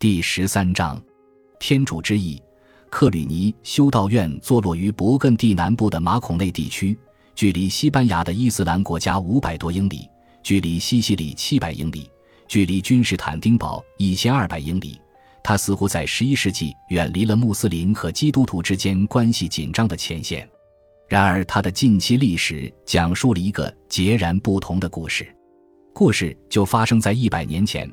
第十三章，天主之意。克吕尼修道院坐落于勃艮第南部的马孔内地区，距离西班牙的伊斯兰国家五百多英里，距离西西里七百英里，距离君士坦丁堡一千二百英里。它似乎在十一世纪远离了穆斯林和基督徒之间关系紧张的前线。然而，它的近期历史讲述了一个截然不同的故事。故事就发生在一百年前。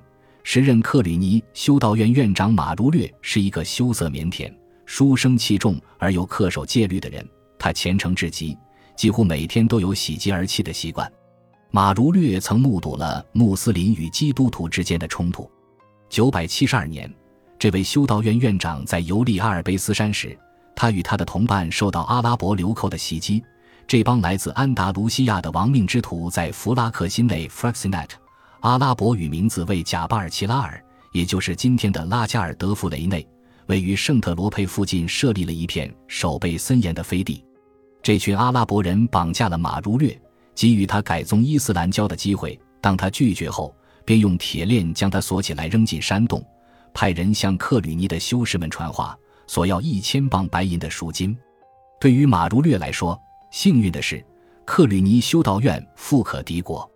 时任克吕尼修道院院长马如略是一个羞涩腼腆。书生气重而又恪守戒律的人，他虔诚至极，几乎每天都有喜极而泣的习惯。马如略曾目睹了穆斯林与基督徒之间的冲突。九百七十二年，这位修道院院长在游历阿尔卑斯山时，他与他的同伴受到阿拉伯流寇的袭击。这帮来自安达卢西亚的亡命之徒在弗拉克辛内 （Fraxinet），阿拉伯语名字为贾巴尔齐拉尔，也就是今天的拉加尔德弗雷内。位于圣特罗佩附近设立了一片守备森严的飞地，这群阿拉伯人绑架了马如略，给予他改宗伊斯兰教的机会。当他拒绝后，便用铁链将他锁起来，扔进山洞，派人向克吕尼的修士们传话，索要一千磅白银的赎金。对于马如略来说，幸运的是，克吕尼修道院富可敌国，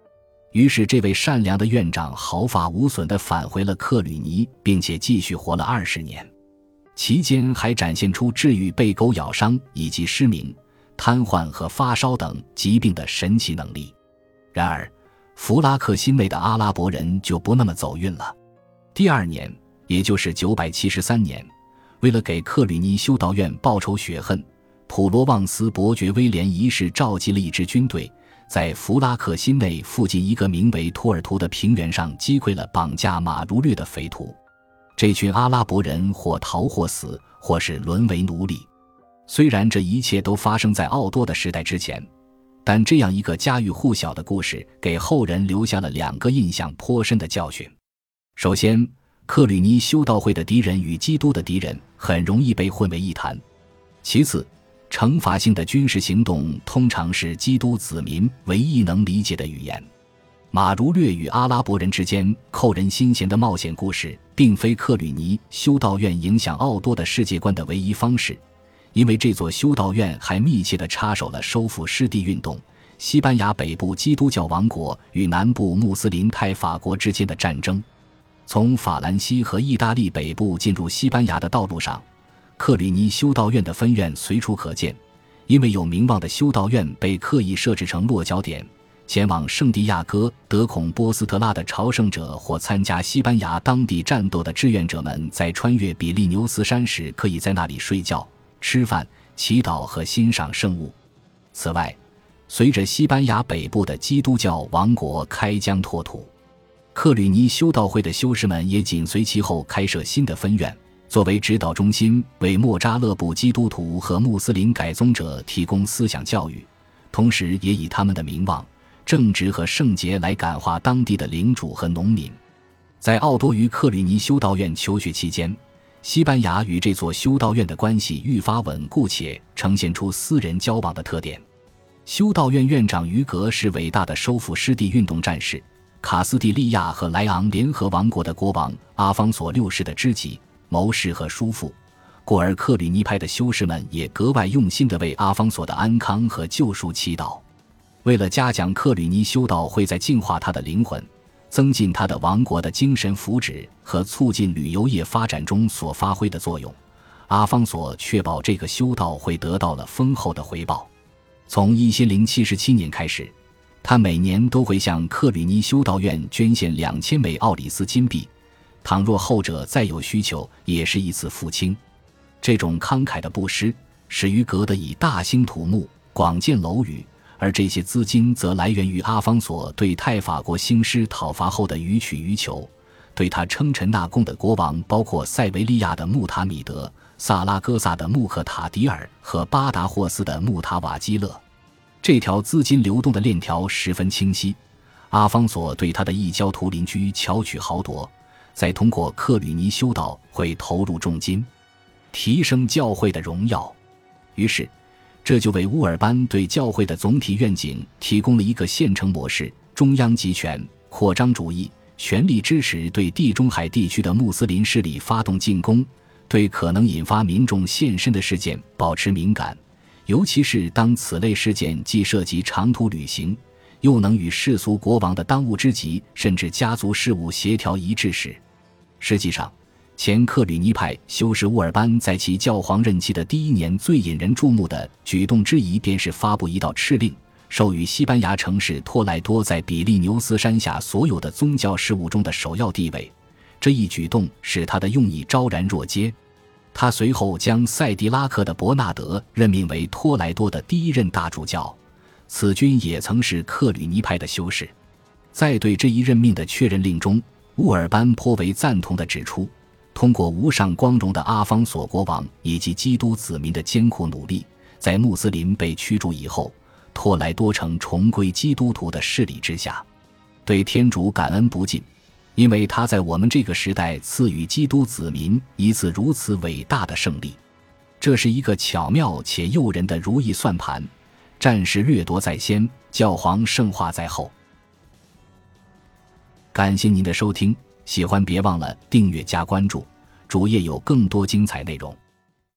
于是这位善良的院长毫发无损地返回了克吕尼，并且继续活了二十年。期间还展现出治愈被狗咬伤以及失明、瘫痪和发烧等疾病的神奇能力。然而，弗拉克辛内的阿拉伯人就不那么走运了。第二年，也就是973年，为了给克吕尼修道院报仇雪恨，普罗旺斯伯爵威廉一世召集了一支军队，在弗拉克辛内附近一个名为托尔图的平原上击溃了绑架马如略的匪徒。这群阿拉伯人或逃或死，或是沦为奴隶。虽然这一切都发生在奥多的时代之前，但这样一个家喻户晓的故事，给后人留下了两个印象颇深的教训。首先，克吕尼修道会的敌人与基督的敌人很容易被混为一谈；其次，惩罚性的军事行动通常是基督子民唯一能理解的语言。马如略与阿拉伯人之间扣人心弦的冒险故事，并非克吕尼修道院影响奥多的世界观的唯一方式，因为这座修道院还密切地插手了收复失地运动、西班牙北部基督教王国与南部穆斯林泰法国之间的战争。从法兰西和意大利北部进入西班牙的道路上，克里尼修道院的分院随处可见，因为有名望的修道院被刻意设置成落脚点。前往圣地亚哥德孔波斯特拉的朝圣者或参加西班牙当地战斗的志愿者们，在穿越比利牛斯山时，可以在那里睡觉、吃饭、祈祷和欣赏圣物。此外，随着西班牙北部的基督教王国开疆拓土，克吕尼修道会的修士们也紧随其后开设新的分院，作为指导中心，为莫扎勒布基督徒和穆斯林改宗者提供思想教育，同时也以他们的名望。正直和圣洁来感化当地的领主和农民。在奥多于克里尼修道院求学期间，西班牙与这座修道院的关系愈发稳固，且呈现出私人交往的特点。修道院院长于格是伟大的收复失地运动战士，卡斯蒂利亚和莱昂联合王国的国王阿方索六世的知己、谋士和叔父。故而，克吕尼派的修士们也格外用心地为阿方索的安康和救赎祈祷。为了嘉奖克吕尼修道会在净化他的灵魂、增进他的王国的精神福祉和促进旅游业发展中所发挥的作用，阿方索确保这个修道会得到了丰厚的回报。从一千零七十七年开始，他每年都会向克吕尼修道院捐献两千枚奥里斯金币，倘若后者再有需求，也是一次付清。这种慷慨的布施，使于格得以大兴土木，广建楼宇。而这些资金则来源于阿方索对泰法国兴师讨伐后的予取予求，对他称臣纳贡的国王包括塞维利亚的穆塔米德、萨拉戈萨的穆赫塔迪尔和巴达霍斯的穆塔瓦基勒。这条资金流动的链条十分清晰。阿方索对他的异教徒邻居巧取豪夺，再通过克吕尼修道会投入重金，提升教会的荣耀。于是。这就为乌尔班对教会的总体愿景提供了一个现成模式：中央集权、扩张主义、全力支持对地中海地区的穆斯林势力发动进攻，对可能引发民众献身的事件保持敏感，尤其是当此类事件既涉及长途旅行，又能与世俗国王的当务之急甚至家族事务协调一致时。实际上，前克吕尼派修士乌尔班在其教皇任期的第一年最引人注目的举动之一，便是发布一道敕令。授予西班牙城市托莱多在比利牛斯山下所有的宗教事务中的首要地位，这一举动使他的用意昭然若揭。他随后将塞迪拉克的伯纳德任命为托莱多的第一任大主教，此君也曾是克吕尼派的修士。在对这一任命的确认令中，乌尔班颇为赞同地指出，通过无上光荣的阿方索国王以及基督子民的艰苦努力，在穆斯林被驱逐以后。托莱多城重归基督徒的势力之下，对天主感恩不尽，因为他在我们这个时代赐予基督子民一次如此伟大的胜利。这是一个巧妙且诱人的如意算盘，战事掠夺在先，教皇圣化在后。感谢您的收听，喜欢别忘了订阅加关注，主页有更多精彩内容。